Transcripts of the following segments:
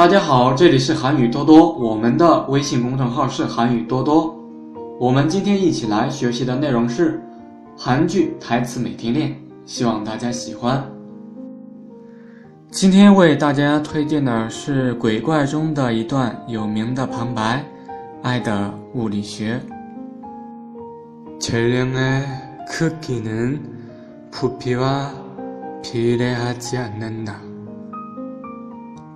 大家好，这里是韩语多多，我们的微信公众号是韩语多多。我们今天一起来学习的内容是韩剧台词每天练，希望大家喜欢。今天为大家推荐的是《鬼怪》中的一段有名的旁白，《爱的物理学》。질량의크기는부피와비례하지않는다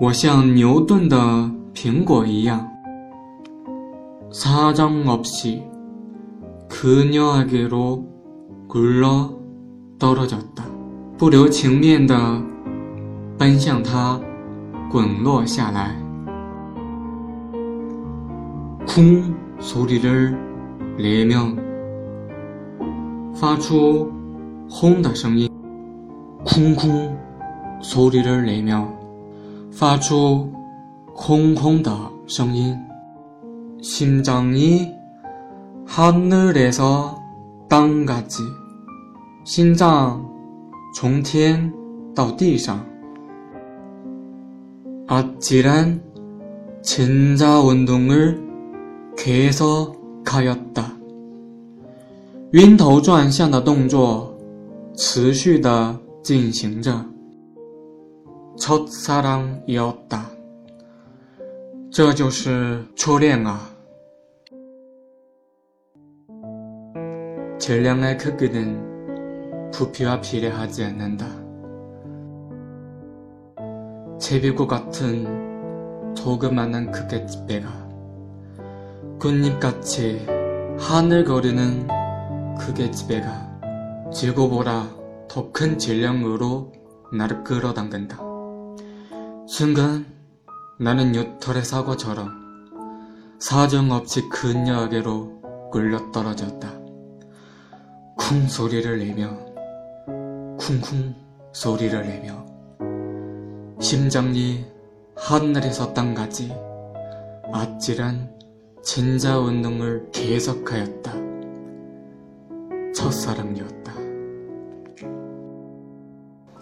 我像牛顿的苹果一样，사정없이그녀에게로굴러떨어졌다不留情面的奔向他，滚落下来。쿵소리를내면发出轰的声音。쿵쿵소리를내면 发出空空的声音，심장이하늘에서땅가 지， 心脏从天到地上。아찔한진자운동을계속하였 다， 晕头转向的动作持续的进行着。 첫사랑이었다. 这就是初恋啊. 질량의 크기는 부피와 비례하지 않는다. 제비꽃 같은 조그만한 크게 집배가 꽃잎같이 하늘거리는 크게 집배가 지구보다 더 큰 질량으로 나를 끌어당긴다. 순간 나는 요털의 사과처럼 사정없이 그녀에게로 끌려 떨어졌다. 쿵 소리를 내며 쿵쿵 소리를 내며 심장이 하늘에서 땅까지 아찔한 진자 운동을 계속하였다. 첫사랑이었다.